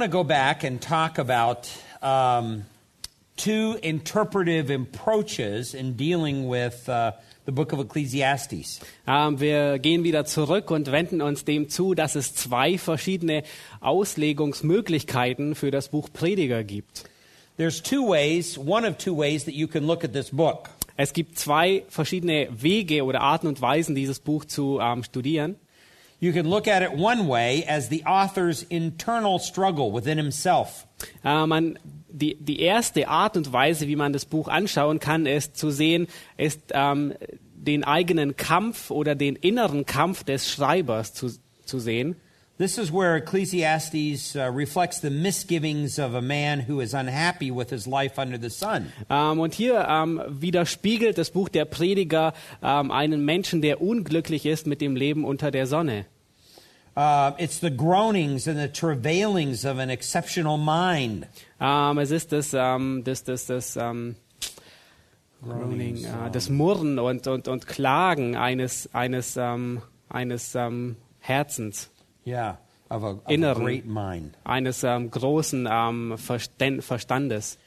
Want to go back and talk about um, two interpretive approaches in dealing with uh, the book of Ecclesiastes. Ähm, wir gehen wieder zurück und wenden uns dem zu, dass es zwei verschiedene Auslegungsmöglichkeiten für das Buch Prediger gibt. There's two ways, one of two ways that you can look at this book. Es gibt zwei verschiedene Wege oder Arten und Weisen, dieses Buch zu ähm, studieren. You can look at it one way as the author's internal struggle within himself. Äh, man, die, die erste Art und Weise, wie man das Buch anschauen kann, ist zu sehen, ist ähm, den eigenen Kampf oder den inneren Kampf des Schreibers zu, zu sehen. This is where Ecclesiastes uh, reflects the misgivings of a man who is unhappy with his life under the sun. Ähm, und hier ähm, widerspiegelt das Buch der Prediger ähm, einen Menschen, der unglücklich ist mit dem Leben unter der Sonne. Uh, it's the groanings and the travailings of an exceptional mind. Es ist das, das, das, das, Groaning, äh, das Murren und, und, und Klagen eines, eines, eines Herzens, Yeah, of a, of a Inneren. great mind. eines ähm, großen ähm, Verständ, Verstandes.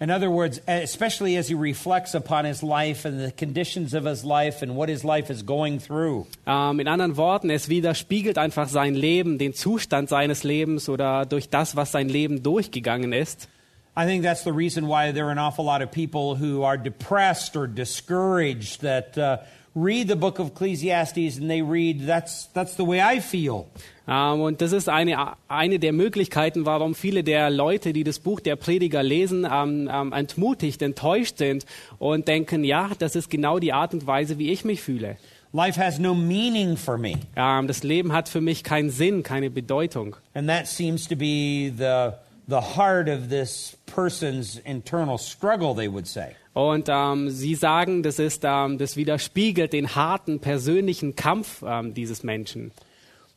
In other words, especially as he reflects upon his life and the conditions of his life and what his life is going through. Ähm, in anderen Worten, es widerspiegelt einfach sein Leben, den Zustand seines Lebens oder durch das, was sein Leben durchgegangen ist. I think that's the reason why there are an awful lot of people who are depressed or discouraged that uh, read the book of Ecclesiastes and they read, that's, that's the way I feel. Ähm, und das ist eine, eine der Möglichkeiten, warum viele der Leute, die das Buch der Prediger lesen, ähm, ähm, entmutigt, enttäuscht sind und denken, ja, das ist genau die Art und Weise, wie ich mich fühle. Life has no meaning for me. Das Leben hat für mich keinen Sinn, keine Bedeutung. And that seems to be the, the heart of this person's internal struggle, they would say. Und ähm, sie sagen, das, ist, ähm, das widerspiegelt den harten persönlichen Kampf ähm, dieses Menschen.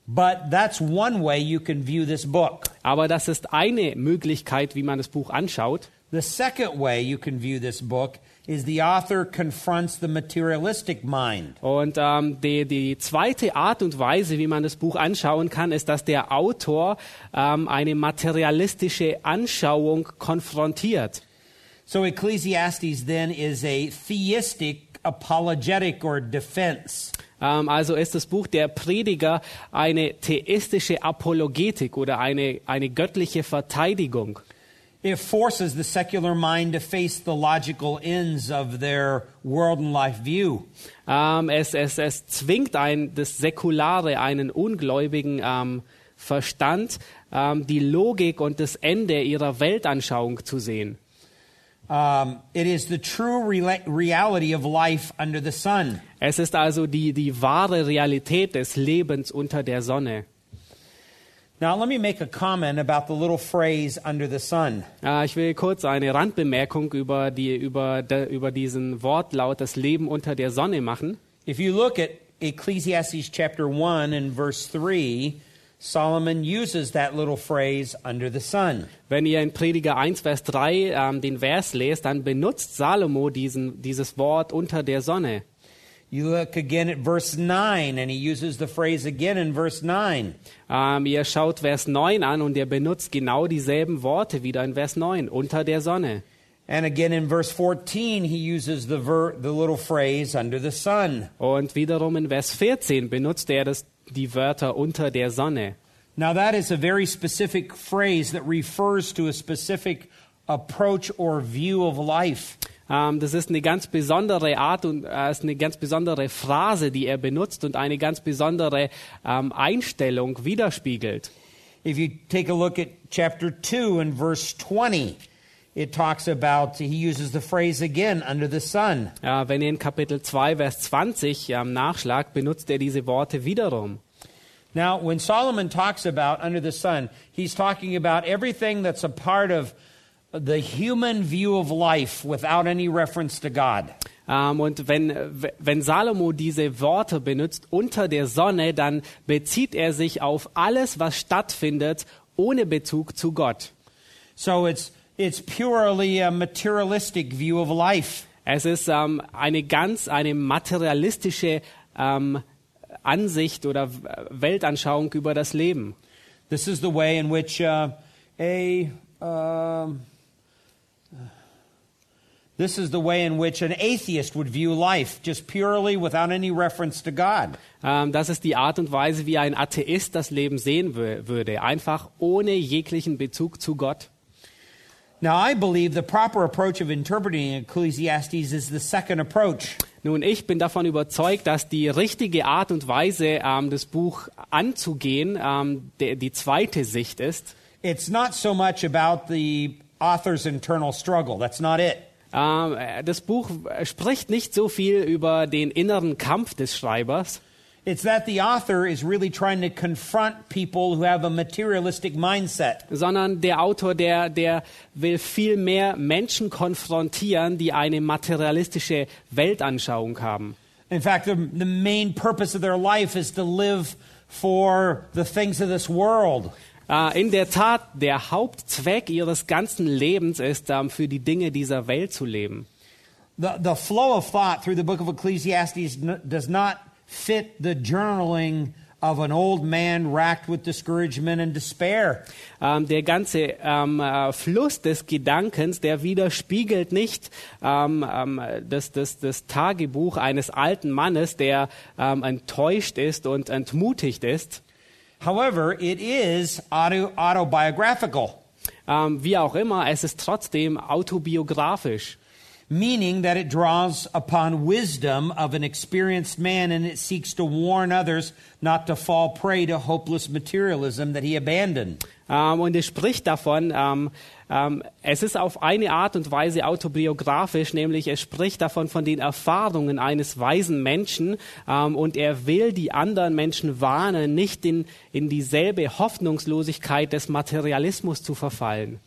But that's one way you can view this book. Aber das ist eine Möglichkeit, wie man das Buch anschaut. The second way you can view this book is the author confronts the materialistic mind. Und ähm, die, die zweite Art und Weise, wie man das Buch anschauen kann, ist, dass der Autor ähm, eine materialistische Anschauung konfrontiert. So Ecclesiastes then is a theistic apologetic or defense. Ähm, also ist das Buch der Prediger eine theistische Apologetik oder eine, eine göttliche Verteidigung. It forces the secular mind to face the logical ends of their world and life view. Ähm, es, es, es zwingt ein, das Säkulare, einen ungläubigen ähm, Verstand, die Logik und das Ende ihrer Weltanschauung zu sehen. Um, it is the true rela- reality of life under the sun. Es ist also die, die wahre Realität des Lebens unter der Sonne. Now, let me make a comment about the little phrase under the sun. Äh, ich will kurz eine Randbemerkung über, die, über, de, über diesen Wortlaut, das Leben unter der Sonne machen. If you look at Ecclesiastes chapter 1 and verse 3, Solomon uses that little phrase under the sun. Wenn ihr in Prediger 1, Vers 3 ähm, den Vers lest, dann benutzt Salomo diesen, dieses Wort unter der Sonne. You look again at verse 9, and he uses the phrase again in verse 9. Ähm, ihr schaut Vers 9 an und er benutzt genau dieselben Worte wieder in Vers 9, unter der Sonne. And again in verse 14, he uses the, the little phrase under the sun. Und wiederum in Vers 14 benutzt er das, die Wörter unter der Sonne. Now, that is a very specific phrase that refers to a specific approach or view of life. Ähm, das ist eine ganz besondere Art und äh, ist eine ganz besondere Phrase, die er benutzt und eine ganz besondere ähm, Einstellung widerspiegelt. If you take a look at chapter 2 and verse 20, it talks about, he uses the phrase again, under the sun. Äh, wenn ihr in Kapitel 2, Vers 20 ähm, nachschlagt, benutzt er diese Worte wiederum. Now, when Solomon talks about under the sun, he's talking about everything that's a part of the human view of life without any reference to God. Ähm, und wenn, wenn Salomo diese Worte benutzt unter der Sonne, dann bezieht er sich auf alles, was stattfindet, ohne Bezug zu Gott. So it's, it's purely a materialistic view of life. Es ist ähm, eine ganz, eine materialistische ähm, Ansicht oder Weltanschauung über das Leben. This is the way in which uh, a um, this is the way in which an atheist would view life, just purely without any reference to God. Ähm, das ist die Art und Weise, wie ein Atheist das Leben sehen würde, einfach ohne jeglichen Bezug zu Gott. Now, I believe the proper approach of interpreting Ecclesiastes is the second approach. Nun, ich bin davon überzeugt, dass die richtige Art und Weise, ähm, das Buch anzugehen, ähm, der, die zweite Sicht ist. It's not so much about the author's internal struggle. That's not it. Ähm, äh, das Buch spricht nicht so viel über den inneren Kampf des Schreibers, It's that the author is really trying to confront people who have a materialistic mindset. sondern der Autor, der, der will viel mehr Menschen konfrontieren, die eine materialistische Weltanschauung haben. In fact, the, the main purpose of their life is to live for the things of this world. Äh, in der Tat, der Hauptzweck ihres ganzen Lebens ist, ähm, für die Dinge dieser Welt zu leben. The, the flow of thought through the book of Ecclesiastes does not fit the journaling of an old man racked with discouragement and despair. Ähm, der ganze ähm, äh, Fluss des Gedankens, der widerspiegelt nicht ähm, ähm, das, das, das Tagebuch eines alten Mannes, der enttäuscht ist und entmutigt ist. However, it is auto, autobiographical, wie auch immer, es ist trotzdem autobiografisch. Meaning that it draws upon wisdom of an experienced man and it seeks to warn others not to fall prey to hopeless materialism that he abandoned. Ähm, und es spricht davon, ähm, ähm, es ist auf eine Art und Weise autobiografisch, nämlich es spricht davon von den Erfahrungen eines weisen Menschen und er will die anderen Menschen warnen, nicht in, in dieselbe Hoffnungslosigkeit des Materialismus zu verfallen.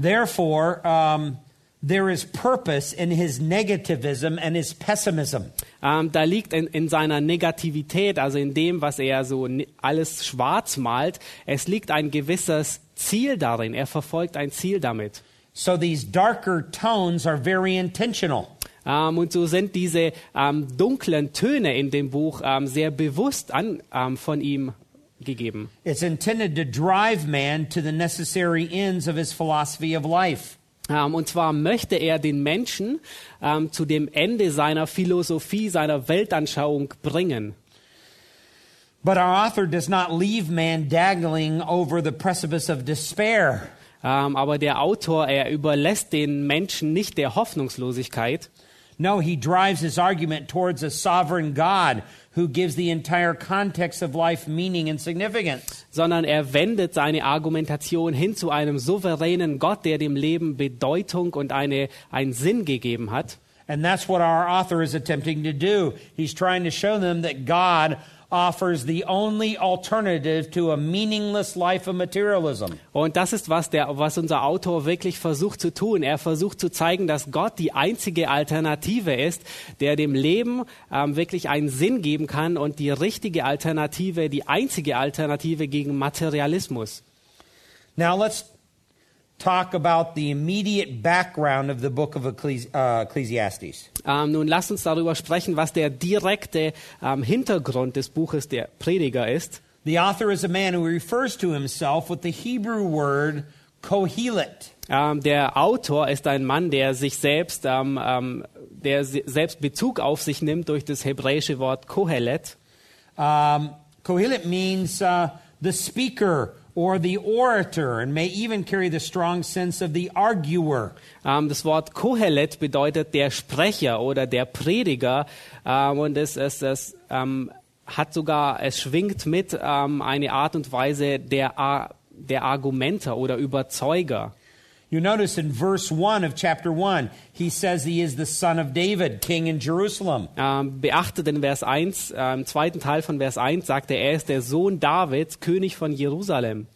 Therefore, um, there is purpose in his negativism and his pessimism. Ähm, da liegt in, in seiner Negativität, also in dem, was er so alles schwarz malt, es liegt ein gewisses Ziel darin. Er verfolgt ein Ziel damit. So these darker tones are very intentional. Ähm, und so sind diese ähm, dunklen Töne in dem Buch sehr bewusst an, von ihm gegeben. It's intended to drive man to the necessary ends of his philosophy of life. Ähm, und zwar möchte er den Menschen ähm, zu dem Ende seiner Philosophie, seiner Weltanschauung bringen. But our author does not leave man dangling over the precipice of despair. Ähm, aber der Autor, er überlässt den Menschen nicht der Hoffnungslosigkeit, No, he drives his argument towards a sovereign God who gives the entire context of life meaning and significance. sondern er wendet seine Argumentation hin zu einem souveränen Gott, der dem Leben Bedeutung und eine, einen Sinn gegeben hat. And that's what our author is attempting to do. He's trying to show them that God offers the only alternative to a meaningless life of materialism. Und das ist, was, der, was unser Autor wirklich versucht zu tun. Er versucht zu zeigen, dass Gott die einzige Alternative ist, der dem Leben ähm, wirklich einen Sinn geben kann und die richtige Alternative, die einzige Alternative gegen Materialismus. Now let's talk about the immediate background of the book of Ecclesi- uh, Ecclesiastes. Ähm, nun lasst uns darüber sprechen, was der direkte ähm, Hintergrund des Buches der Prediger ist. The author is a man who refers to himself with the Hebrew word kohelet. Ähm, der Autor ist ein Mann, der sich selbst, der se- selbst Bezug auf sich nimmt durch das hebräische Wort Kohelet. Um, kohelet means uh, the speaker or the orator and may even carry the strong sense of the arguer. Ähm, das Wort Kohelet bedeutet der Sprecher oder der Prediger ähm, und es, es, es ähm, hat sogar, es schwingt mit eine Art und Weise der, der Argumenter oder Überzeuger. You notice in verse 1 of chapter 1, he says he is the son of David, king in Jerusalem. Ähm, beachtet in Vers 1, äh, im zweiten Teil von Vers 1 sagt er, er ist der Sohn Davids, König von Jerusalem.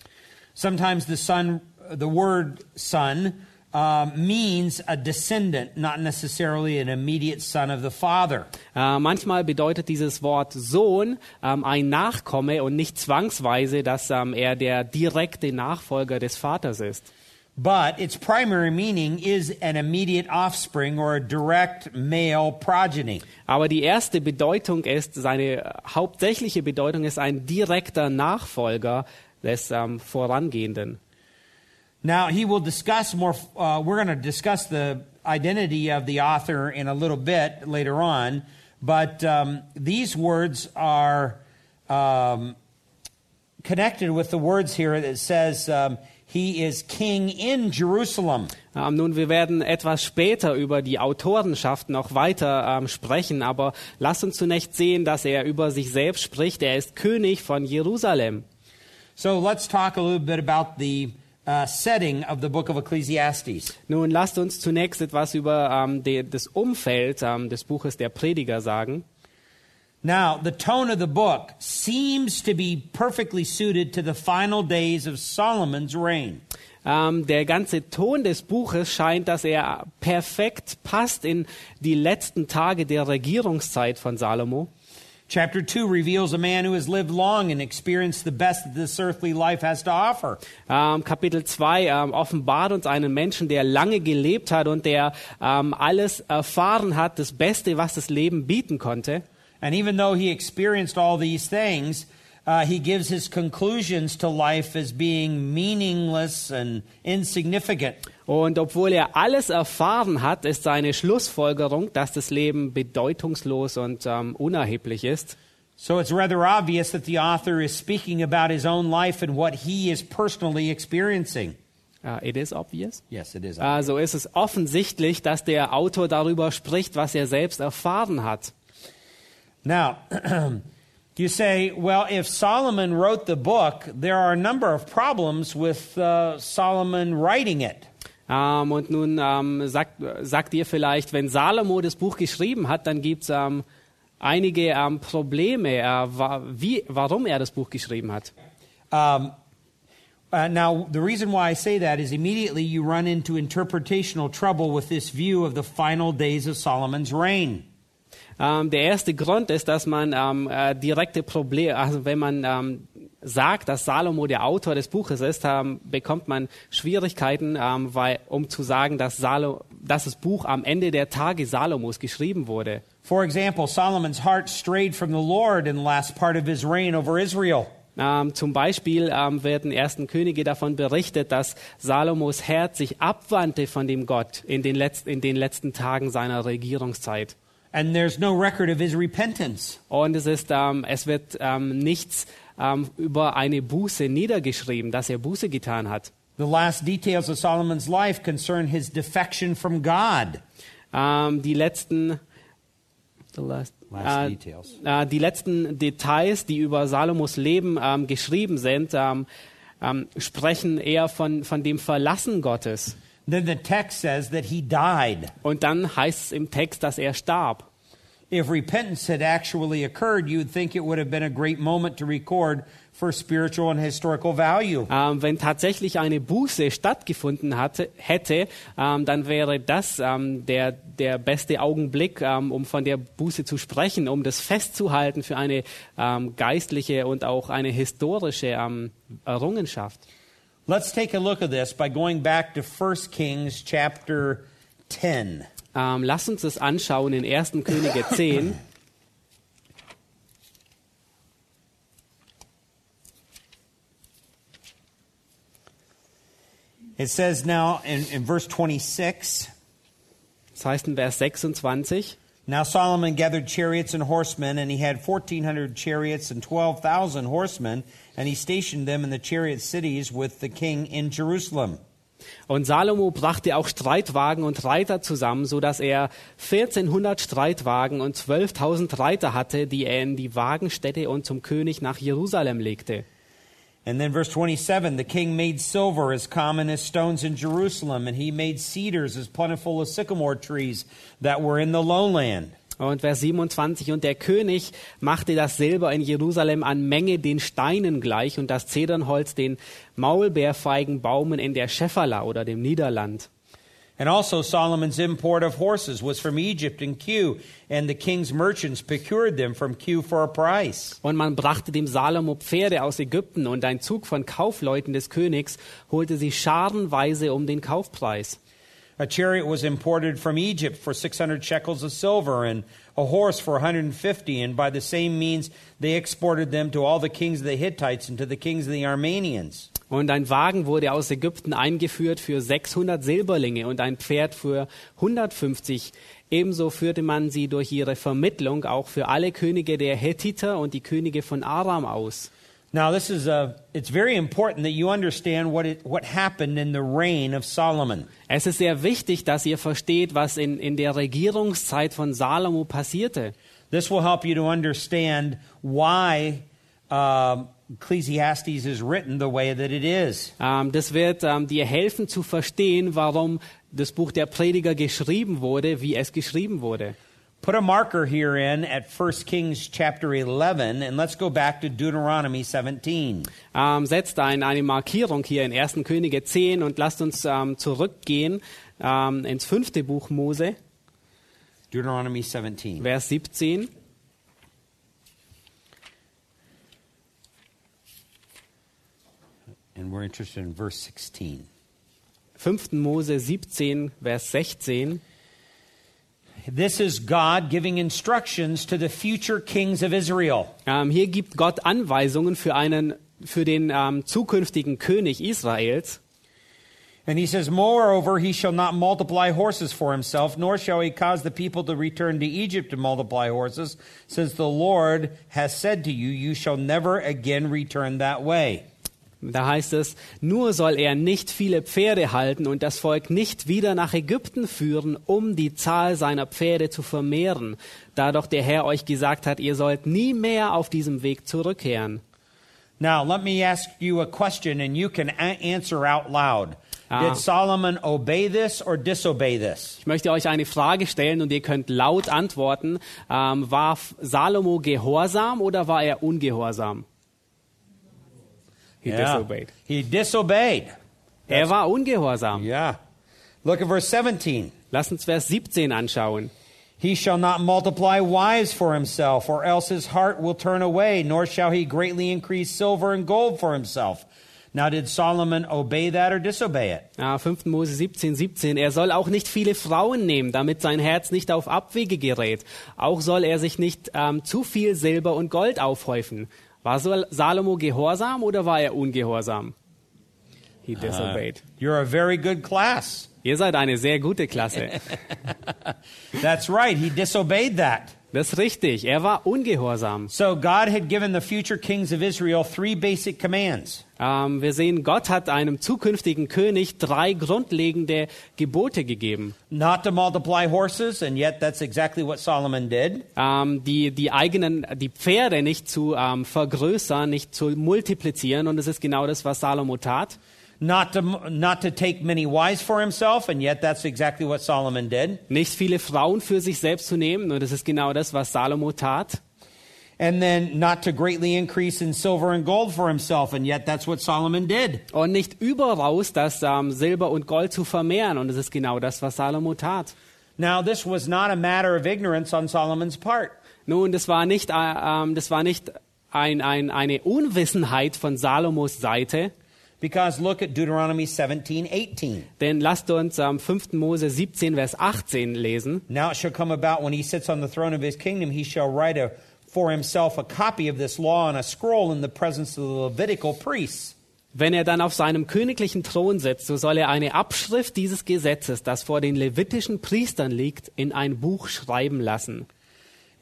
Sometimes the son, the word son, uh, means a descendant, not necessarily an immediate son of the father. Äh, manchmal bedeutet dieses Wort Sohn ähm, ein Nachkomme und nicht zwangsweise, dass ähm, er der direkte Nachfolger des Vaters ist. But its primary meaning is an immediate offspring or a direct male progeny. Aber die erste Bedeutung ist, seine hauptsächliche Bedeutung ist ein direkter Nachfolger des ähm, Vorangehenden. Now, he will discuss more, uh, we're going to discuss the identity of the author in a little bit later on, but um, these words are um, connected with the words here that says um, he is king in Jerusalem. Ähm, nun, wir werden etwas später über die Autorenschaft noch weiter ähm, sprechen, aber lasst uns zunächst sehen, dass er über sich selbst spricht. Er ist König von Jerusalem. So let's talk a little bit about the uh, setting of the book of Ecclesiastes. Nun, lasst uns zunächst etwas über ähm, de, das Umfeld ähm, des Buches der Prediger sagen. Now, the tone of the book seems to be perfectly suited to the final days of Solomon's reign. Ähm, der ganze Ton des Buches scheint, dass er perfekt passt in die letzten Tage der Regierungszeit von Salomo. Chapter 2 reveals a man who has lived long and experienced the best that this earthly life has to offer. Ähm, Kapitel 2 ähm, offenbart uns einen Menschen, der lange gelebt hat und der alles erfahren hat, das Beste, was das Leben bieten konnte. And even though he experienced all these things, uh, he gives his conclusions to life as being meaningless and insignificant. Und obwohl er alles erfahren hat, ist seine Schlussfolgerung, dass das Leben bedeutungslos und ähm, unerheblich ist. So it's rather obvious that the author is speaking about his own life and what he is personally experiencing. Uh, it is obvious. Yes, it is. Also ist es offensichtlich, dass der Autor darüber spricht, was er selbst erfahren hat. Now, you say, well, if Solomon wrote the book, there are a number of problems with uh, Solomon writing it. Ähm, und nun ähm, sagt, sagt ihr vielleicht, wenn Salomo das Buch geschrieben hat, dann gibt es ähm, einige Probleme, äh, wa wie, warum er das Buch geschrieben hat. Um, uh, now, the reason why I say that is immediately you run into interpretational trouble with this view of the final days of Solomon's reign. Ähm, der erste Grund ist, dass man ähm, äh, direkte Probleme, also wenn man ähm, sagt, dass Salomo der Autor des Buches ist, ähm, bekommt man Schwierigkeiten, ähm, weil, um zu sagen, dass, Salo, dass das Buch am Ende der Tage Salomos geschrieben wurde. For example, Solomon's heart strayed from the Lord in the last part of his reign over Israel. Ähm, zum Beispiel ähm, werden ersten Könige davon berichtet, dass Salomos Herz sich abwandte von dem Gott in den, Letz in den letzten Tagen seiner Regierungszeit. And there's no record of his repentance. Und es, ist, ähm, es wird ähm, nichts ähm, über eine Buße niedergeschrieben, dass er Buße getan hat. The last details of Solomon's life concern his defection from God. Ähm, die letzten the last, Last äh, details. äh, die letzten Details, die über Salomos Leben ähm, geschrieben sind, ähm, sprechen eher von, von dem Verlassen Gottes. Then the text says that he died. Und dann heißt es im Text, dass er starb. If repentance had actually occurred, you would think it would have been a great moment to record for spiritual and historical value. Ähm, wenn tatsächlich eine Buße stattgefunden hatte, hätte, ähm, dann wäre das ähm, der, der beste Augenblick, um von der Buße zu sprechen, um das festzuhalten für eine geistliche und auch eine historische Errungenschaft. Let's take a look at this by going back to 1 Kings chapter 10. Ähm, lasst uns das anschauen in 1. Könige 10. It says now in, in verse 26 Das heißt in Vers 26. Now Solomon gathered chariots and horsemen, and he had 1,400 chariots and 12,000 horsemen, and he stationed them in the chariot cities with the king in Jerusalem. Und Salomo brachte auch Streitwagen und Reiter zusammen, so dass er 1400 Streitwagen und 12.000 Reiter hatte, die er in die Wagenstätte und zum König nach Jerusalem legte. And then verse 27 the king made silver as common as stones in Jerusalem, and he made cedars as plentiful as sycamore trees that were in the lowland. Und Vers 27, und der König machte das Silber in Jerusalem an Menge den Steinen gleich und das Zedernholz den Maulbeerfeigenbaumen in der Schäferla oder dem Niederland. And also Solomon's import of horses was from Egypt and Kew, and the king's merchants procured them from Kew for a price. Und man brachte dem Salomo Pferde aus Ägypten und ein Zug von Kaufleuten des Königs holte sie scharenweise um den Kaufpreis. A chariot was imported from Egypt for 600 shekels of silver, and a horse for 150, and by the same means they exported them to all the kings of the Hittites and to the kings of the Armenians. Und ein Wagen wurde aus Ägypten eingeführt für 600 Silberlinge und ein Pferd für 150. Ebenso führte man sie durch ihre Vermittlung auch für alle Könige der Hethiter und die Könige von Aram aus. Now, this is a, it's very important that you understand what, it, what happened in the reign of Solomon. Es ist sehr wichtig, dass ihr versteht, was in, in der Regierungszeit von Salomo passierte. This will help you to understand why um, Ecclesiastes is written the way that it is. Ähm, das wird ähm, dir helfen zu verstehen, warum das Buch der Prediger geschrieben wurde, wie es geschrieben wurde. Put a marker here in at 1 Kings chapter 11, and let's go back to Deuteronomy 17. Ähm, setzt ein, eine Markierung hier in 1. Könige 10 und lasst uns ähm, zurückgehen ähm, ins fünfte Buch Mose, Deuteronomy 17. Vers 17. And we're interested in verse 16. 5. Mose 17, Vers 16. This is God giving instructions to the future kings of Israel. Ähm, hier gibt Gott Anweisungen für, einen, für den ähm, zukünftigen König Israels. And he says, Moreover, he shall not multiply horses for himself, nor shall he cause the people to return to Egypt to multiply horses, since the Lord has said to you, You shall never again return that way. Da heißt es, nur soll er nicht viele Pferde halten und das Volk nicht wieder nach Ägypten führen, um die Zahl seiner Pferde zu vermehren, da doch der Herr euch gesagt hat, ihr sollt nie mehr auf diesem Weg zurückkehren. Now, let me ask you a question, and you can answer out loud. Ah. Did Solomon obey this or disobey this? Ich möchte euch eine Frage stellen und ihr könnt laut antworten. Ähm, war Salomo gehorsam oder war er ungehorsam? He disobeyed. He disobeyed. Er war ungehorsam. Yeah. Look at verse 17. Lass uns Vers 17 anschauen. He shall not multiply wives for himself, or else his heart will turn away, nor shall he greatly increase silver and gold for himself. Now, did Solomon obey that or disobey it? Ja, 5. Mose 17, 17. Er soll auch nicht viele Frauen nehmen, damit sein Herz nicht auf Abwege gerät. Auch soll er sich nicht ähm, zu viel Silber und Gold aufhäufen. War Salomo gehorsam oder war er ungehorsam? He disobeyed. You're a very good class. Ihr seid eine sehr gute Klasse. That's right. He disobeyed that. Das ist richtig. Er war ungehorsam. So, God had given the future kings of Israel three basic commands. Ähm, wir sehen, Gott hat einem zukünftigen König drei grundlegende Gebote gegeben. Not to multiply horses, and yet that's exactly what Solomon did. Ähm, die, die eigenen, die Pferde nicht zu ähm, vergrößern, nicht zu multiplizieren. Und das ist genau das, was Salomo tat. Not to, not to take many wives for himself, and yet that's exactly what Solomon did. Nicht viele Frauen für sich selbst zu nehmen. Und das ist genau das, was Salomo tat. And then not to greatly increase in silver and gold for himself, and yet that's what Solomon did. Und nicht überaus das ähm, Silber und Gold zu vermehren. Und das ist genau das, was Salomo tat. Now, this was not a matter of ignorance on Solomon's part. Nun, das war nicht, äh, ähm, das war nicht ein, ein, eine Unwissenheit von Salomos Seite. Because look at Deuteronomy 17, 18. Denn lasst uns am 5. Mose 17, Vers 18 lesen. Now it shall come about when he sits on the throne of his kingdom, he shall write a, for himself a copy of this law on a scroll in the presence of the Levitical priests. Wenn er dann auf seinem königlichen Thron sitzt, so soll er eine Abschrift dieses Gesetzes, das vor den levitischen Priestern liegt, in ein Buch schreiben lassen.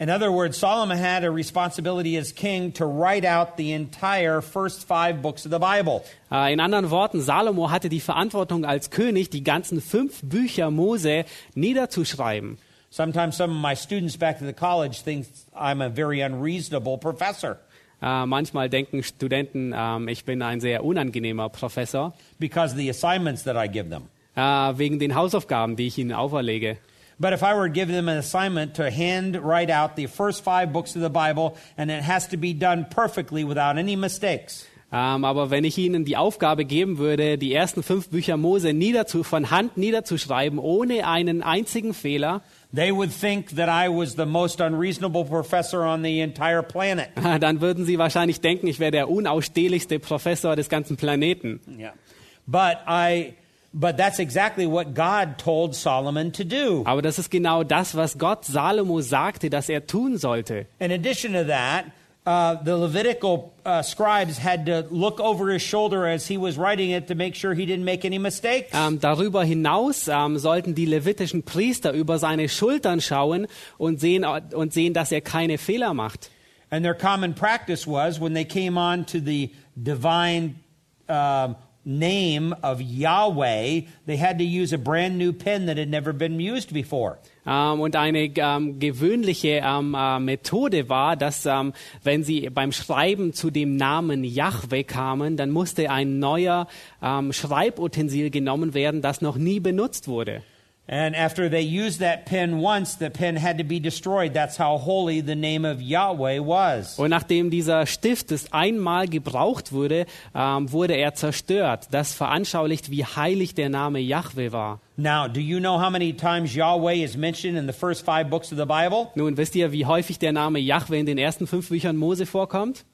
In other words, Solomon had a responsibility as king to write out the entire first five books of the Bible. Äh, In anderen Worten, Salomo hatte die Verantwortung als König, die ganzen fünf Bücher Mose niederzuschreiben. Sometimes some of my students back at the college think I'm a very unreasonable professor. Äh, manchmal denken Studenten, ähm, ich bin ein sehr unangenehmer Professor, because of the assignments that I give them. äh, wegen den Hausaufgaben, die ich ihnen auferlege. But if I were to give them an assignment to hand write out the first five books of the Bible, and it has to be done perfectly without any mistakes, Ähm, aber wenn ich ihnen die Aufgabe geben würde, die ersten fünf Bücher Mose niederzu, von Hand niederzuschreiben, ohne einen einzigen Fehler, they would think that I was the most unreasonable professor on the entire planet. dann würden sie wahrscheinlich denken, ich wäre der unausstehlichste Professor des ganzen Planeten. Yeah. But I but that's exactly what God told Solomon to do. Aber das ist genau das, was Gott Salomo sagte, dass er tun sollte. In addition to that, uh, the Levitical uh, scribes had to look over his shoulder as he was writing it to make sure he didn't make any mistakes. Ähm, darüber hinaus ähm, sollten die levitischen Priester über seine Schultern schauen und sehen, und sehen, dass er keine Fehler macht. And their common practice was when they came on to the divine um, name of Yahweh, they had to use a brand new pen that had never been used before. Ähm, und eine ähm, gewöhnliche ähm, äh, Methode war, dass wenn sie beim Schreiben zu dem Namen Yahweh kamen, dann musste ein neuer Schreibutensil genommen werden, das noch nie benutzt wurde. And after they used that pen once, the pen had to be destroyed. That's how holy the name of Yahweh was. Und nachdem dieser Stift das einmal gebraucht wurde, ähm, wurde er zerstört. Das veranschaulicht, wie heilig der Name Yahweh war. Now, do you know how many times Yahweh is mentioned in the first five books of the Bible? Nun, wisst ihr, wie häufig der Name Yahweh in den ersten fünf Büchern Mose vorkommt?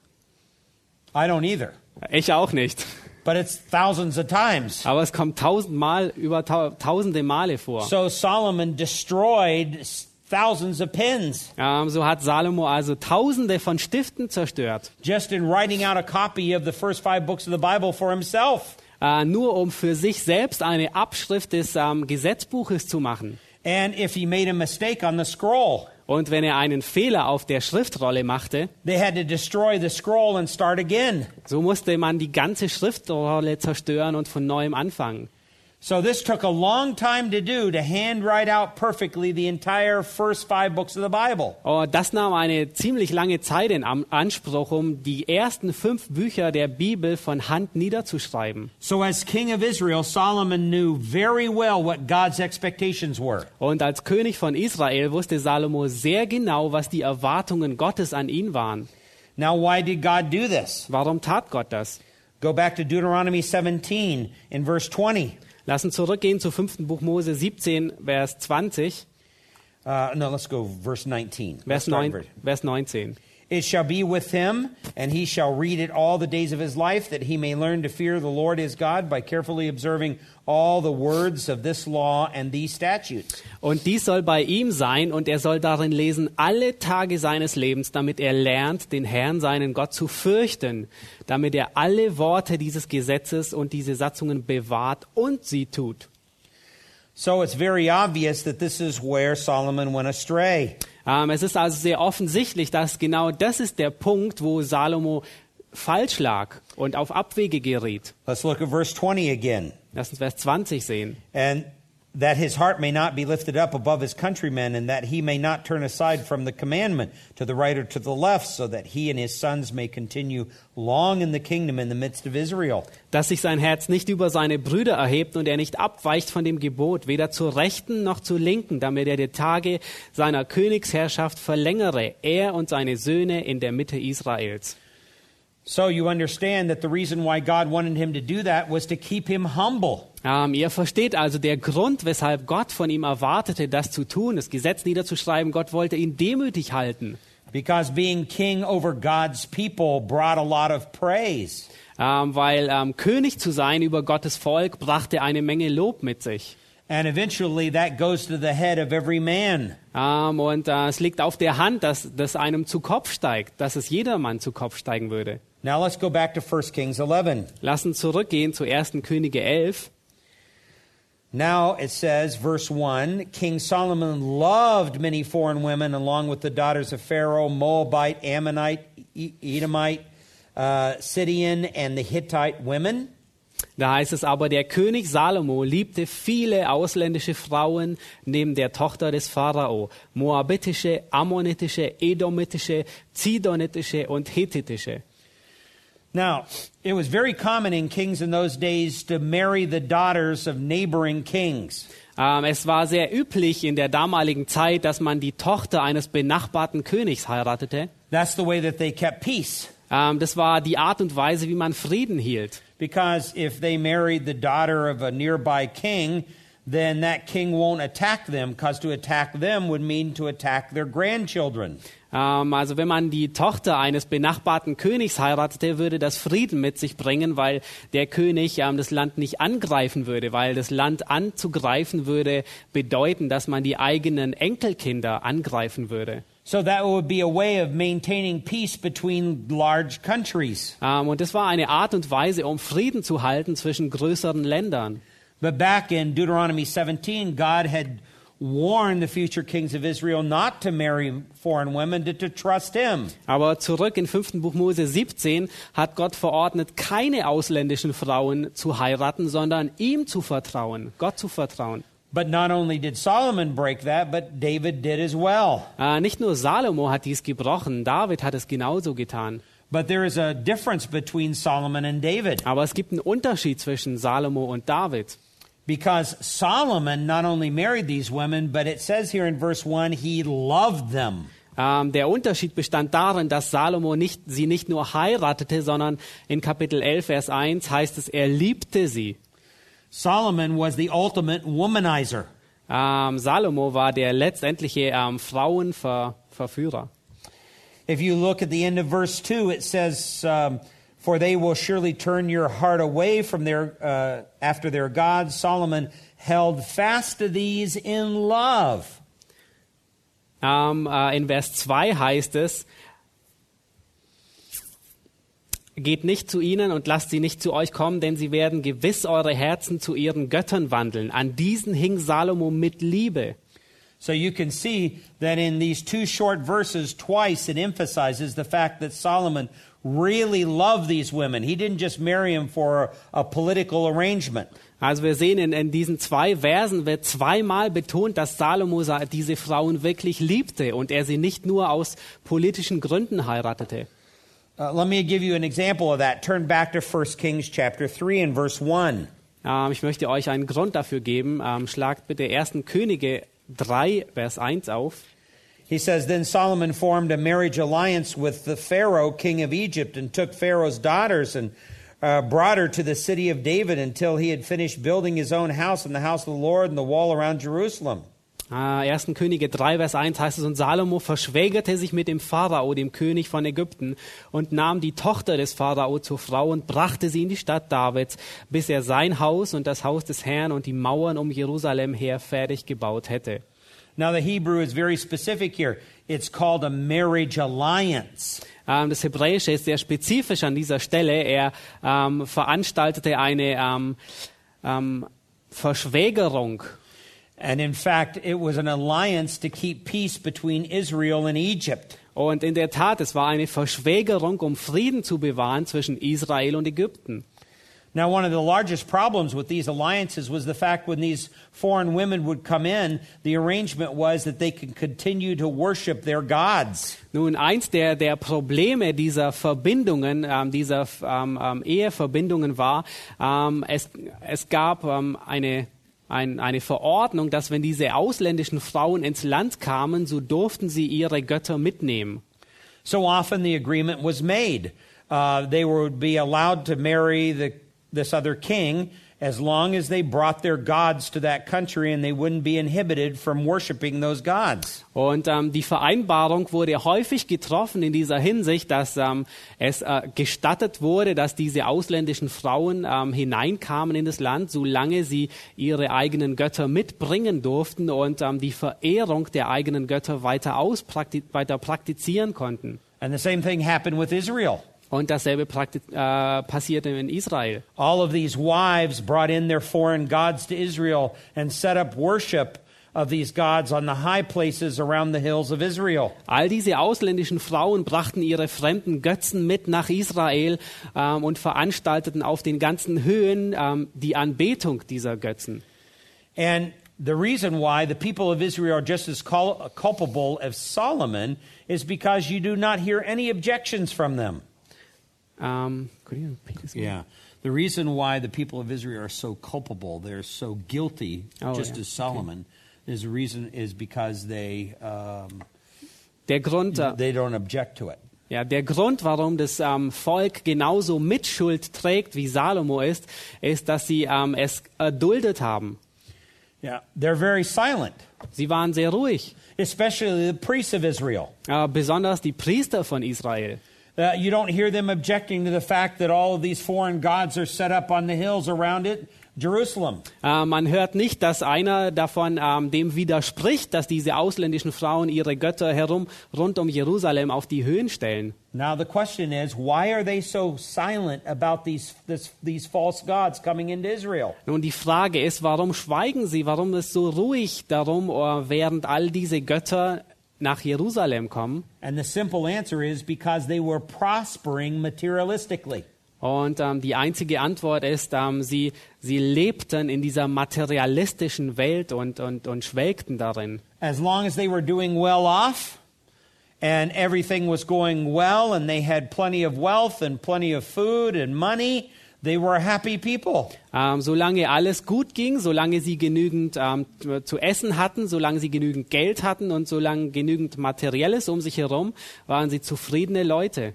I don't either. Ich auch nicht. But it's thousands of times. Aber es kommt tausendmal, über tau tausende Male vor. So Solomon destroyed thousands of pens Ähm, so hat Salomo also tausende von Stiften zerstört. just in writing out a copy of the first five books of the Bible for himself. Äh, nur um für sich selbst eine Abschrift des ähm, Gesetzbuches zu machen. And if he made a mistake on the scroll, Und wenn er einen Fehler auf der Schriftrolle machte, they had to destroy the scroll and start again. so musste man die ganze Schriftrolle zerstören und von neuem anfangen. So this took a long time to do to hand write out perfectly the entire first five books of the Bible. Oh, das nahm eine ziemlich lange Zeit in Anspruch, um die ersten fünf Bücher der Bibel von Hand niederzuschreiben. So as king of Israel, Solomon knew very well what God's expectations were. Und als König von Israel wusste Salomo sehr genau, was die Erwartungen Gottes an ihn waren. Now why did God do this? Warum tat Gott das? Go back to Deuteronomy 17 in verse 20. Lass uns zurückgehen zu 5. Buch Mose 17, Vers 20, Uh, no, let's go verse 19. Let's Vers, start in 9, verse- Vers 19. It shall be with him, and he shall read it all the days of his life, that he may learn to fear the Lord his God by carefully observing all the words of this law and these statutes. Und dies soll bei ihm sein, und er soll darin lesen alle Tage seines Lebens, damit er lernt, den Herrn, seinen Gott, zu fürchten, damit er alle Worte dieses Gesetzes und diese Satzungen bewahrt und sie tut. So it's very obvious that this is where Solomon went astray. Ähm, es ist also sehr offensichtlich, dass genau das ist der Punkt, wo Salomo falsch lag und auf Abwege geriet. Let's look at verse 20 again. Lass uns Vers 20 sehen. And that his heart may not be lifted up above his countrymen, and that he may not turn aside from the commandment to the right or to the left, so that he and his sons may continue long in the kingdom in the midst of Israel. dass sich sein Herz nicht über seine Brüder erhebt und er nicht abweicht von dem Gebot, weder zur Rechten noch zur Linken, damit er die Tage seiner Königsherrschaft verlängere, er und seine Söhne in der Mitte Israels. So you understand that the reason why God wanted him to do that was to keep him humble. Ähm, ihr versteht also der Grund, weshalb Gott von ihm erwartete, das zu tun, das Gesetz niederzuschreiben. Gott wollte ihn demütig halten, Because being king over God's people brought a lot of praise. ähm, weil ähm, König zu sein über Gottes Volk brachte eine Menge Lob mit sich. And eventually that goes to the head of every man. Ähm, und äh, es liegt auf der Hand, dass das einem zu Kopf steigt, dass es jedermann zu Kopf steigen würde. Now let's go back to 1 Kings 11. Lass uns zurückgehen zu 1. Könige 11. Now it says, verse 1 King Solomon loved many foreign women, along with the daughters of Pharaoh, Moabite, Ammonite, E- Edomite, uh, Sidon, and the Hittite women. Da heißt es aber, der König Salomo liebte viele ausländische Frauen neben der Tochter des Pharao, moabitische, ammonitische, edomitische, zidonitische und hethitische. Now, it was very common in kings in those days to marry the daughters of neighboring kings. Ähm, es war sehr üblich in der damaligen Zeit, dass man die Tochter eines benachbarten Königs heiratete. That's the way that they kept peace. Ähm, das war die Art und Weise, wie man Frieden hielt. Because if they married the daughter of a nearby king, then that king won't attack them, because to attack them would mean to attack their grandchildren. Ähm, also wenn man die Tochter eines benachbarten Königs heiratete, würde das Frieden mit sich bringen, weil der König ähm, das Land nicht angreifen würde, weil das Land anzugreifen würde bedeuten, dass man die eigenen Enkelkinder angreifen würde. So that would be a way of maintaining peace between large countries. Ähm, und das war eine Art und Weise, um Frieden zu halten zwischen größeren Ländern. But back in Deuteronomy 17, God had warned the future kings of Israel not to marry foreign women, to, to trust him. Aber zurück in 5. Buch Mose 17 hat Gott verordnet, keine ausländischen Frauen zu heiraten, sondern ihm zu vertrauen, Gott zu vertrauen. But not only did Solomon break that, but David did as well. Äh, nicht nur Salomo hat dies gebrochen, David hat es genauso getan. But there is a difference between Solomon and David. Aber es gibt einen Unterschied zwischen Salomo und David. Because Solomon not only married these women, but it says here in verse 1, he loved them. Ähm, der Unterschied bestand darin, dass Salomo nicht, sie nicht nur heiratete, sondern in Kapitel 11, Vers 1 heißt es, er liebte sie. Solomon was the ultimate womanizer. Ähm, Salomo war der letztendliche ähm, Frauenverführer. If you look at the end of verse 2, it says, um, For they will surely turn your heart away from their, uh, after their gods. Solomon held fast to these in love. Ähm, äh, in Vers 2 heißt es, Geht nicht zu ihnen und lasst sie nicht zu euch kommen, denn sie werden gewiss eure Herzen zu ihren Göttern wandeln. An diesen hing Salomo mit Liebe. So you can see that in these two short verses, twice it emphasizes the fact that Solomon really loved these women. He didn't just marry them for a, a political arrangement. Also wir sehen in, in diesen zwei Versen wird zweimal betont, dass Salomo sa- diese Frauen wirklich liebte und er sie nicht nur aus politischen Gründen heiratete. Uh, let me give you an example of that. Turn back to 1 Kings chapter 3 and verse 1. Ähm, ich möchte euch einen Grund dafür geben. Ähm, schlagt bitte 1. Könige 3, Vers 1 auf. He says, Then Solomon formed a marriage alliance with the Pharaoh, king of Egypt, and took Pharaoh's daughters and uh, brought her to the city of David until he had finished building his own house and the house of the Lord and the wall around Jerusalem. Äh, 1. Könige 3, Vers 1 heißt es, und Salomo verschwägerte sich mit dem Pharao, dem König von Ägypten, und nahm die Tochter des Pharao zur Frau und brachte sie in die Stadt Davids, bis er sein Haus und das Haus des Herrn und die Mauern um Jerusalem her fertig gebaut hätte. Now, the Hebrew is very specific here. It's called a marriage alliance. Ähm, das Hebräische ist sehr spezifisch an dieser Stelle. Er ähm, veranstaltete eine ähm, ähm, Verschwägerung. And in fact, it was an alliance to keep peace between Israel and Egypt. Und in der Tat, es war eine Verschwägerung, um Frieden zu bewahren zwischen Israel und Ägypten. Now, one of the largest problems with these alliances was the fact when these foreign women would come in, the arrangement was that they could continue to worship their gods. Nun, eins der, der Probleme dieser Verbindungen, ähm, dieser ähm, ähm, Eheverbindungen war, ähm, es, es gab ähm, eine, ein, eine Verordnung, dass wenn diese ausländischen Frauen ins Land kamen, so durften sie ihre Götter mitnehmen. So often the agreement was made. Uh, they would be allowed to marry the, this other king as long as they brought their gods to that country and they wouldn't be inhibited from worshiping those gods. Und ähm, die Vereinbarung wurde häufig getroffen in dieser Hinsicht, dass ähm, es äh, gestattet wurde, dass diese ausländischen Frauen ähm, hineinkamen in das Land, solange sie ihre eigenen Götter mitbringen durften und ähm, die Verehrung der eigenen Götter weiter, ausprakti weiter praktizieren konnten. And the same thing happened with Israel. Und dasselbe äh, passierte in Israel. All of these wives brought in their foreign gods to Israel and set up worship of these gods on the high places around the hills of Israel. All diese ausländischen Frauen brachten ihre fremden Götzen mit nach Israel ähm, und veranstalteten auf den ganzen Höhen ähm, die Anbetung dieser Götzen. And the reason why the people of Israel are just as culpable as Solomon is because you do not hear any objections from them. Could you repeat this? Yeah. The reason why the people of Israel are so culpable, they're so guilty, Oh, just yeah. as Solomon, is the reason is because they um, Der Grund, they don't object to it. ja, der Grund, warum das ähm, Volk genauso Mitschuld trägt wie Salomo ist, ist, dass sie ähm, es erduldet haben. Yeah, they're very silent, Sie waren sehr ruhig, especially the priests of Israel. äh, besonders die Priester von Israel. Uh, you don't hear them objecting to the fact that all of these foreign gods are set up on the hills around it, Jerusalem. Äh, man hört nicht, dass einer davon ähm, dem widerspricht, dass diese ausländischen Frauen ihre Götter herum rund um Jerusalem auf die Höhen stellen. Now the question is, why are they so silent about these this, these false gods coming into Israel? Nun die Frage ist, warum schweigen sie? Warum ist so ruhig darum, äh, während all diese Götter nach Jerusalem kommen? And the simple answer is because they were prospering materialistically. Und ähm, die einzige Antwort ist, ähm, sie, sie lebten in dieser materialistischen Welt und, und, und schwelgten darin. As long as they were doing well off and everything was going well and they had plenty of wealth and plenty of food and money, they were happy people. Ähm, solange alles gut ging, solange sie genügend ähm, zu essen hatten, solange sie genügend Geld hatten und solange genügend Materielles um sich herum, waren sie zufriedene Leute.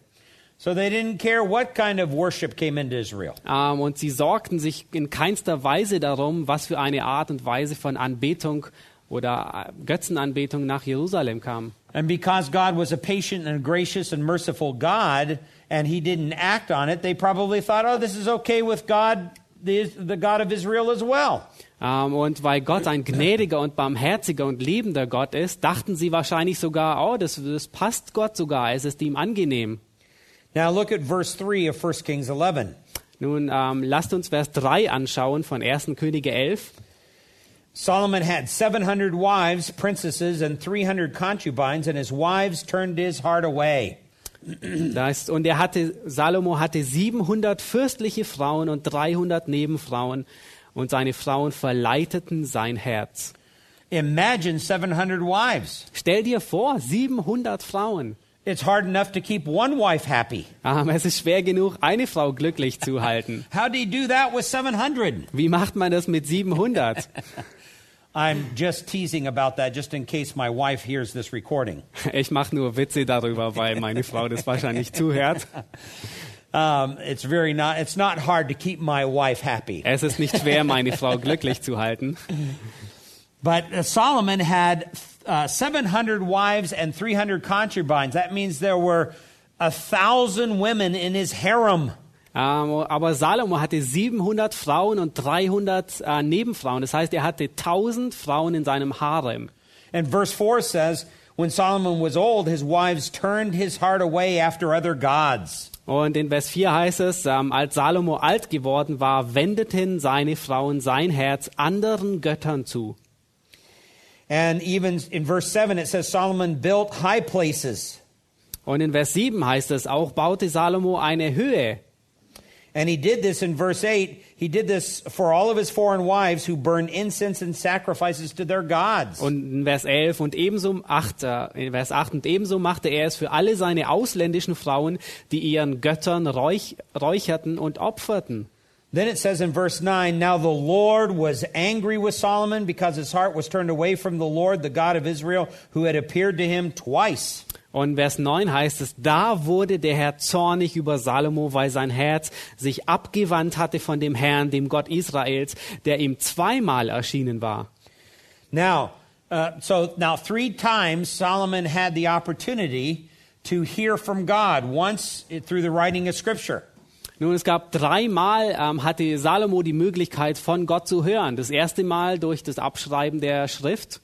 So they didn't care what kind of worship came into Israel. Ähm, und sie sorgten sich in keinster Weise darum, was für eine Art und Weise von Anbetung oder äh, Götzenanbetung nach Jerusalem kam. And because God was a patient and gracious and merciful God, and He didn't act on it, they probably thought, oh, this is okay with God, the, the God of Israel as well. Ähm, und weil Gott ein gnädiger und barmherziger und liebender Gott ist, dachten sie wahrscheinlich sogar, oh, das, das passt Gott sogar, es ist ihm angenehm. Now look at verse 3 of 1 Kings 11. Nun ähm, lasst uns Vers 3 anschauen von 1. Könige 11. Solomon had 700 wives, princesses, and 300 concubines, and his wives turned his heart away. Da ist, und er hatte, Salomo hatte 700 fürstliche Frauen und 300 Nebenfrauen und seine Frauen verleiteten sein Herz. Imagine 700 wives. Stell dir vor, 700 Frauen. It's hard enough to keep one wife happy. Ähm, es ist schwer genug, eine Frau glücklich zu halten. How do you do that with 700? Wie macht man das mit 700? I'm just teasing about that just in case my wife hears this recording. Ich mache nur Witze darüber, weil meine Frau das wahrscheinlich zuhört. Um, it's very not. It's not hard to keep my wife happy. Es ist nicht schwer, meine Frau glücklich zu halten. But uh, Solomon had uh, 700 wives and 300 concubines. That means there were a thousand women in his harem. Ähm, aber Salomo hatte 700 Frauen und 300 äh, Nebenfrauen. Das heißt, er hatte 1000 Frauen in seinem Harem. And verse 4 says, When Solomon was old, his wives turned his heart away after other gods. Und in Vers 4 heißt es, ähm, als Salomo alt geworden war, wendeten seine Frauen sein Herz anderen Göttern zu. And even in verse 7, it says Solomon built high places. Und in Vers 7 heißt es, auch baute Salomo eine Höhe. And he did this in verse 8. He did this for all of his foreign wives who burn incense and sacrifices to their gods. Und in Vers 11 und ebenso 8, äh, in Vers 8 und ebenso machte er es für alle seine ausländischen Frauen, die ihren Göttern räuch, räucherten und opferten. Then it says in verse 9 Now the Lord was angry with Solomon because his heart was turned away from the Lord, the God of Israel, who had appeared to him twice. Und Vers 9 heißt es, da wurde der Herr zornig über Salomo, weil sein Herz sich abgewandt hatte von dem Herrn, dem Gott Israels, der ihm zweimal erschienen war. Now, uh, so now three times Solomon had the opportunity to hear from God. Once through the writing of Scripture. Nun, es gab dreimal, ähm, hatte Salomo die Möglichkeit, von Gott zu hören. Das erste Mal durch das Abschreiben der Schrift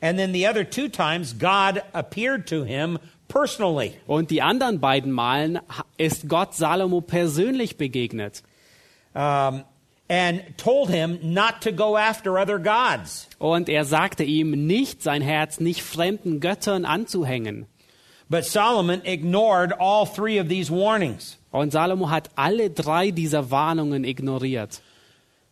And then the other two times, God appeared to him personally. und die anderen beiden Malen ist Gott Salomo persönlich begegnet. Um, and told him not to go after other gods. Und er sagte ihm nicht, sein Herz nicht fremden Göttern anzuhängen. But Solomon ignored all three of these warnings. Und Salomo hat alle drei dieser Warnungen ignoriert.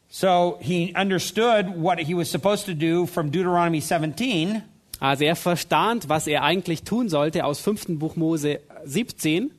So he understood what he was supposed to do from Deuteronomy 17, Also er verstand, was er eigentlich tun sollte aus 5. Buch Mose 17.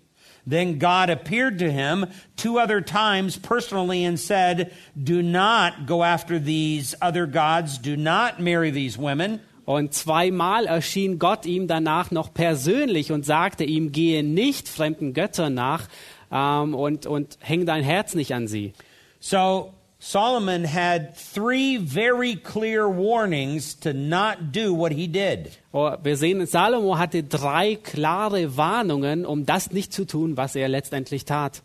Then God appeared to him two other times personally and said, Do not go after these other gods, do not marry these women. Und zweimal erschien Gott ihm danach noch persönlich und sagte ihm, gehe nicht fremden Göttern nach ähm, und, und häng dein Herz nicht an sie. So Solomon had three very clear warnings to not do what he did. Oh, Wir sehen, Salomo hatte drei klare Warnungen, um das nicht zu tun, was er letztendlich tat.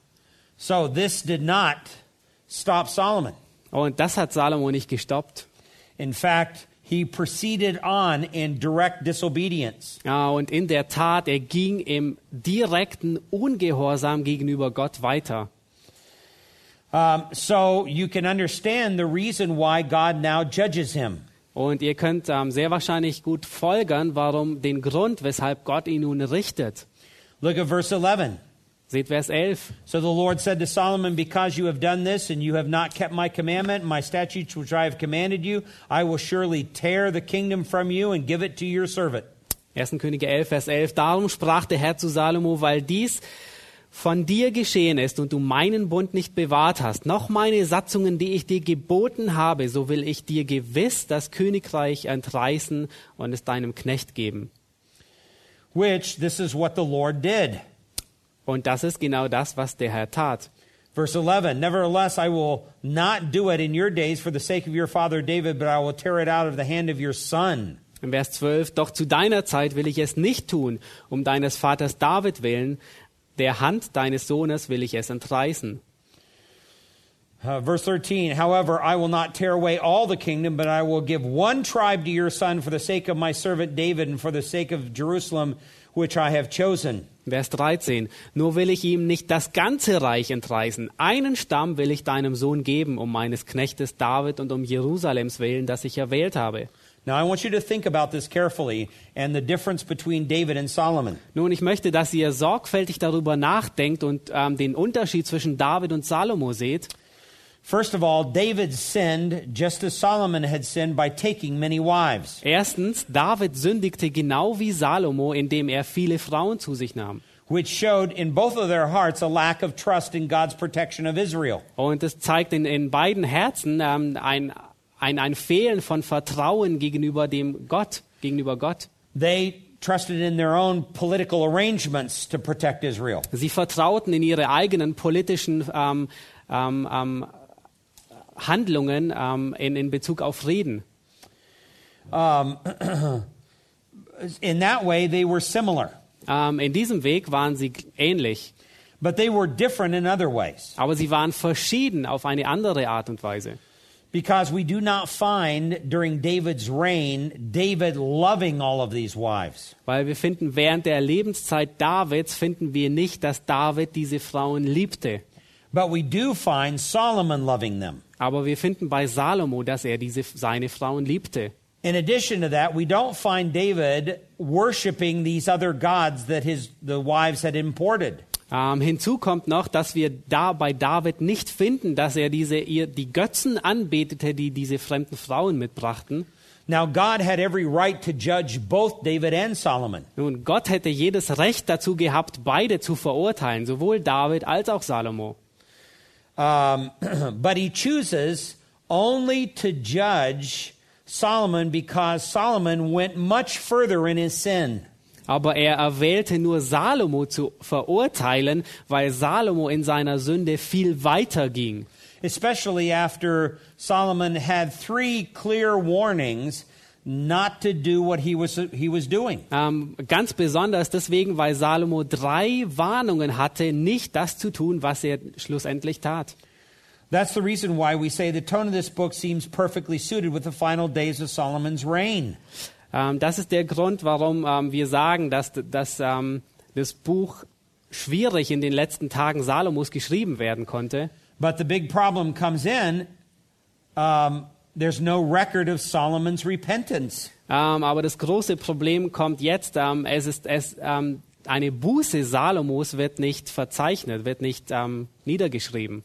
So this did not stop Solomon. Und das hat Salomo nicht gestoppt. In fact, he proceeded on in direct disobedience. Ja, und in der Tat, er ging im direkten Ungehorsam gegenüber Gott weiter. Um, so you can understand the reason why God now judges him. Und ihr könnt ähm, sehr wahrscheinlich gut folgern, warum den Grund, weshalb Gott ihn nun richtet. Look at verse 11. Seht Vers 11. So the Lord said to Solomon, Because you have done this and you have not kept my commandment and my statutes which I have commanded you, I will surely tear the kingdom from you and give it to your servant. 1. Könige 11, Vers 11. Darum sprach der Herr zu Salomo, weil dies von dir geschehen ist und du meinen Bund nicht bewahrt hast, noch meine Satzungen, die ich dir geboten habe, so will ich dir gewiss das Königreich entreißen und es deinem Knecht geben. Which this is what the Lord did. Und das ist genau das, was der Herr tat. Verse 11 Nevertheless, I will not do it in your days for the sake of your father David, but I will tear it out of the hand of your son. Im Vers 12, doch zu deiner Zeit will ich es nicht tun, um deines Vaters David willen, der Hand deines Sohnes will ich es entreißen. Uh, verse 13, however, I will not tear away all the kingdom, but I will give one tribe to your son for the sake of my servant David and for the sake of Jerusalem, which I have chosen. Vers 13. Nur will ich ihm nicht das ganze Reich entreißen. Einen Stamm will ich deinem Sohn geben, um meines Knechtes David und um Jerusalems willen, das ich erwählt habe. Now, I want you to think about this carefully and the difference between David and Solomon. Nun, ich möchte, dass ihr sorgfältig darüber nachdenkt und ähm, den Unterschied zwischen David und Salomo seht. First of all, David sinned just as Solomon had sinned by taking many wives. Erstens, David sündigte genau wie Salomo, indem er viele Frauen zu sich nahm. which showed in both of their hearts a lack of trust in God's protection of Israel. Und es zeigt in, in beiden Herzen ähm, ein, ein, ein Fehlen von Vertrauen gegenüber dem Gott, gegenüber Gott. They trusted in their own political arrangements to protect Israel. Sie vertrauten in ihre eigenen politischen ähm, ähm, ähm, Handlungen ähm, in, in Bezug auf Frieden. In that way, they were similar, Ähm, in diesem Weg waren sie ähnlich, but they were different in other ways aber sie waren verschieden auf eine andere Art und Weise. Because we do not find during David's reign David loving all of these wives. Weil wir finden, während der Lebenszeit Davids finden wir nicht, dass David diese Frauen liebte. But we do find Solomon loving them. Aber wir finden bei Salomo, dass er diese, seine Frauen liebte. In addition to that, we don't find David worshiping these other gods that his the wives had imported. Ähm, hinzu kommt noch, dass wir da bei David nicht finden, dass er diese, ihr, die Götzen anbetete, die diese fremden Frauen mitbrachten. Now God had every right to judge both David and Solomon. Nun, Gott hätte jedes Recht dazu gehabt, beide zu verurteilen, sowohl David als auch Salomo. Um, but he chooses only to judge Solomon because Solomon went much further in his sin. Aber er erwählte nur Salomo zu verurteilen, weil Salomo in seiner Sünde viel weiter ging. Especially after Solomon had three clear warnings not to do what he was, he was doing. Ähm, ganz besonders deswegen, weil Salomo drei Warnungen hatte, nicht das zu tun, was er schlussendlich tat. That's the reason why we say the tone of this book seems perfectly suited with the final days of Solomon's reign. Ähm, das ist der Grund, warum ähm, wir sagen, dass, dass ähm, das Buch schwierig in den letzten Tagen Salomos geschrieben werden konnte. But the big problem comes in um, there's no record of Solomon's repentance. Ähm, aber das große Problem kommt jetzt. Ähm, es ist es, ähm, eine Buße Salomos wird nicht verzeichnet, wird nicht niedergeschrieben.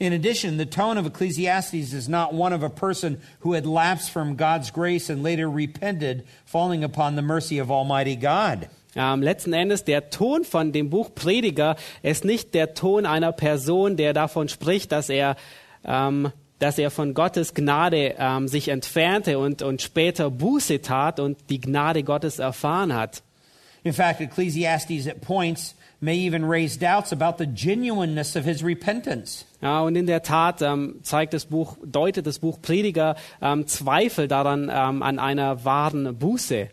In addition, the tone of Ecclesiastes is not one of a person who had lapsed from God's grace and later repented, falling upon the mercy of Almighty God. Ähm, letzten Endes, der Ton von dem Buch Prediger ist nicht der Ton einer Person, der davon spricht, dass er, ähm, dass er von Gottes Gnade ähm, sich entfernte und, und später Buße tat und die Gnade Gottes erfahren hat. In fact, Ecclesiastes at points may even raise doubts about the genuineness of his repentance. Ja, und in der Tat ähm, zeigt das Buch, deutet das Buch Prediger ähm, Zweifel daran ähm, an einer wahren Buße.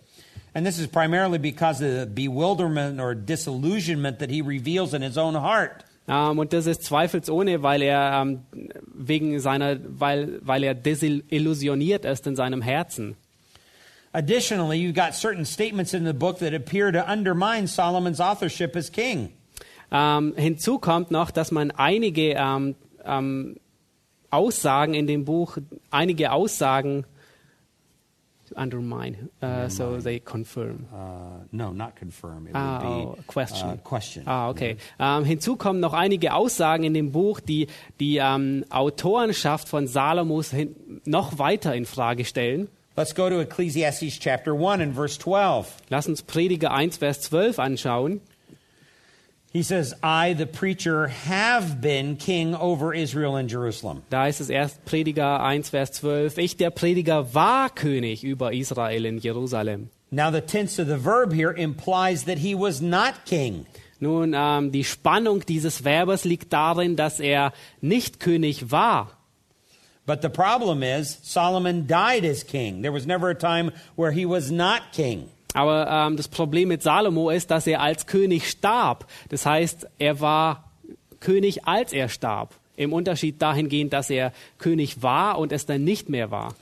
And this is primarily because of the bewilderment or disillusionment that he reveals in his own heart. Ähm, und das ist zweifelsohne, weil er ähm, wegen seiner, weil, weil er desillusioniert ist in seinem Herzen. Additionally, you've got certain statements in the book that appear to undermine Solomon's authorship as king. Ähm, hinzu kommt noch, dass man einige ähm, ähm, Aussagen in dem Buch, einige Aussagen undermine, uh, so they confirm. Uh, no, not confirm. It Ah, would oh, be question. uh, question. Ah, okay. Ähm, hinzu kommen noch einige Aussagen in dem Buch, die die ähm, Autorenschaft von Salomos hin, noch weiter in Frage stellen. Let's go to Ecclesiastes chapter 1 and verse 12. Lass uns Prediger 1, Vers 12 anschauen. He says, I, the preacher, have been king over Israel and Jerusalem. Da ist es erst Prediger 1, Vers 12. Ich, der Prediger, war König über Israel in Jerusalem. Now, the tense of the verb here implies that he was not king. Nun, ähm, die Spannung dieses Verbes liegt darin, dass er nicht König war. But the problem is, Solomon died as king. There was never a time where he was not king. Aber ähm, das Problem mit Salomo ist, dass er als König starb. Das heißt, er war König, als er starb. Im Unterschied dahingehend, dass er König war und es dann nicht mehr war.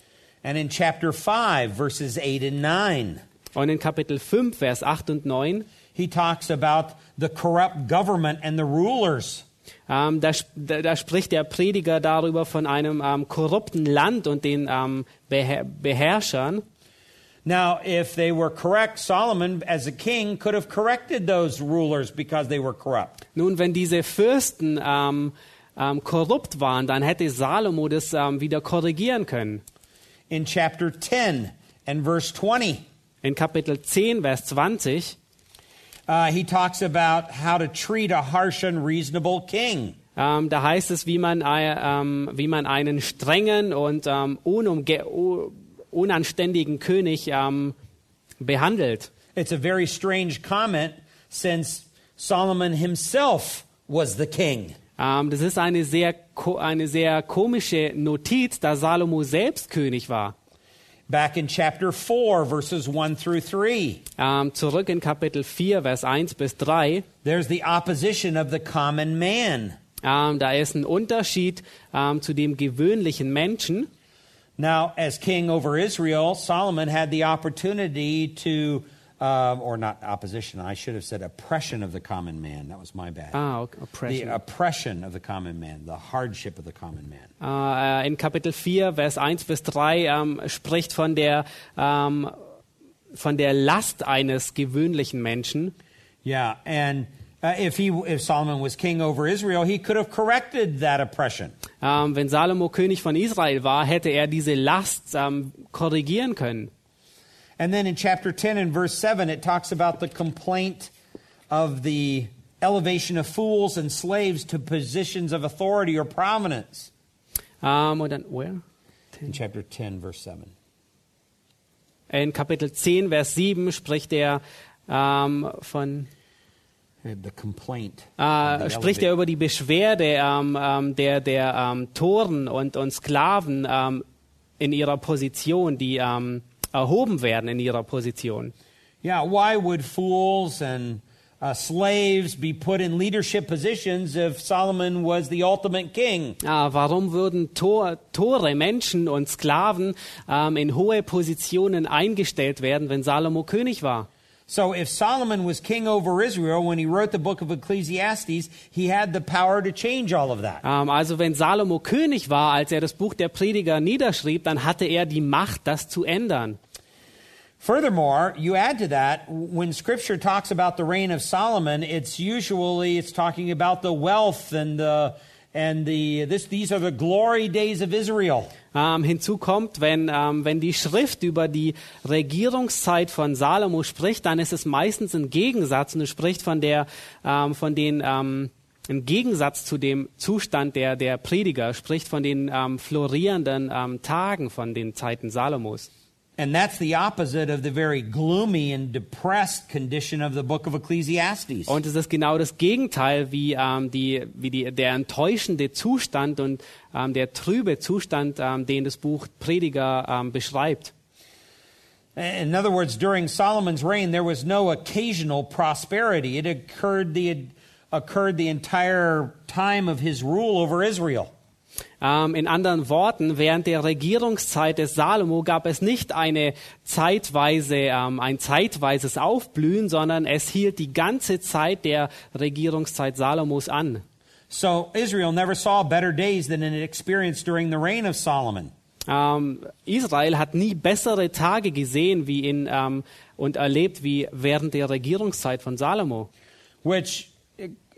And in chapter 5, verses 8 and 9, Und in Kapitel 5, Vers 8 und 9, he talks about the corrupt government and the rulers. Ähm, da, da spricht der Prediger darüber von einem ähm, korrupten Land und den ähm, Beher Beherrschern. Now, if they were correct, Solomon, as a king, could have corrected those rulers because they were corrupt. Nun, wenn diese Fürsten ähm, ähm, korrupt waren, dann hätte Salomo das ähm, wieder korrigieren können. In chapter 10 and verse 20, In Kapitel 10, Vers 20, uh, he talks about how to treat a harsh, unreasonable king. ähm, da heißt es, wie man, äh, ähm, wie man einen strengen und ähm, unumge u- unanständigen König behandelt. It's a very strange comment since Solomon himself was the king. Das ist eine sehr, eine sehr komische Notiz, da Salomo selbst König war. Back in chapter 4, verses 1 through 3, Ähm, zurück in Kapitel 4, Vers 1 bis 3. there's the opposition of the common man. Ähm, da ist ein Unterschied ähm, zu dem gewöhnlichen Menschen. Now, as king over Israel, Solomon had the opportunity to, uh, or not opposition, I should have said oppression of the common man. That was my bad. Ah, okay, The oppression. oppression of the common man, the hardship of the common man. Äh, in Kapitel 4, Vers 1 bis 3 ähm, spricht von der, ähm, von der Last eines gewöhnlichen Menschen. Yeah, and uh, if he, if Solomon was king over Israel, he could have corrected that oppression. Ähm, wenn Salomo König von Israel war, hätte er diese Last korrigieren können. And then in chapter 10 and verse 7, it talks about the complaint of the elevation of fools and slaves to positions of authority or prominence. Ähm, und dann, where? In chapter 10, verse 7. In Kapitel 10, Vers 7 spricht er ähm, von The complaint. äh, spricht er über die Beschwerde ähm, ähm, der, der ähm, Toren und, und Sklaven ähm, in ihrer Position, die ähm, erhoben werden in ihrer Position. Yeah, why would fools and uh, slaves be put in leadership positions if Solomon was the ultimate king? Ah, warum würden Tor, Tore, Menschen und Sklaven ähm, in hohe Positionen eingestellt werden, wenn Salomo König war? So if Solomon was king over Israel when he wrote the book of Ecclesiastes, he had the power to change all of that. Ähm, also wenn Salomo König war, als er das Buch der Prediger niederschrieb, dann hatte er die Macht, das zu ändern. Furthermore, you add to that when scripture talks about the reign of Solomon, it's usually it's talking about the wealth and the and the this these are the glory days of Israel. Ähm, hinzu kommt, wenn, ähm, wenn die Schrift über die Regierungszeit von Salomo spricht, dann ist es meistens ein Gegensatz und es spricht von der, ähm, von den, ähm, im Gegensatz zu dem Zustand der, der Prediger, spricht von den florierenden Tagen von den Zeiten Salomos. And that's the opposite of the very gloomy and depressed condition of the book of Ecclesiastes. Und es ist genau das Gegenteil, wie, ähm, die, wie die, der enttäuschende Zustand und ähm, der trübe Zustand, ähm, den das Buch Prediger ähm, beschreibt. In other words, during Solomon's reign, there was no occasional prosperity. It occurred the, occurred the entire time of his rule over Israel. Ähm, in anderen Worten, während der Regierungszeit des Salomo gab es nicht eine zeitweise, ähm, ein zeitweises Aufblühen, sondern es hielt die ganze Zeit der Regierungszeit Salomos an. So Israel never saw better days than it experienced during the reign of Solomon. Ähm, Israel hat nie bessere Tage gesehen wie in, ähm, und erlebt wie während der Regierungszeit von Salomo. Which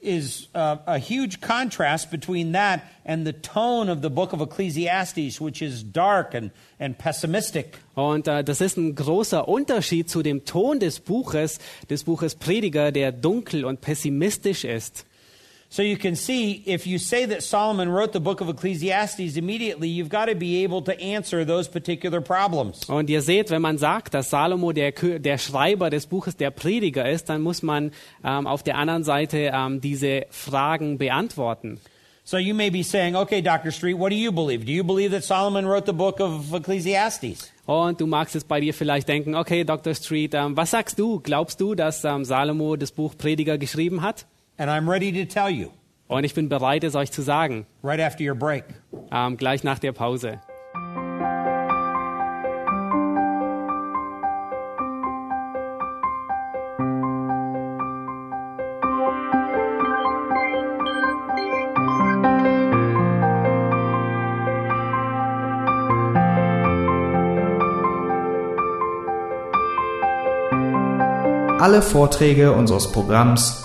is uh, a huge contrast between that and the tone of the book of Ecclesiastes, which is dark and, and pessimistic. Und äh, das ist ein großer Unterschied zu dem Ton des Buches, des Buches Prediger, der dunkel und pessimistisch ist. So you can see, if you say that Solomon wrote the book of Ecclesiastes immediately, you've got to be able to answer those particular problems. Und ihr seht, wenn man sagt, dass Salomo der, der Schreiber des Buches der Prediger ist, dann muss man ähm, auf der anderen Seite ähm, diese Fragen beantworten. So you may be saying, okay, Dr. Street, what do you believe? Do you believe that Solomon wrote the book of Ecclesiastes? Und du magst jetzt bei dir vielleicht denken, okay, Dr. Street, ähm, was sagst du? Glaubst du, dass ähm, Salomo das Buch Prediger geschrieben hat? And I'm ready to tell you. Und ich bin bereit, es euch zu sagen. Right after your break. Ähm, gleich nach der Pause. Alle Vorträge unseres Programms,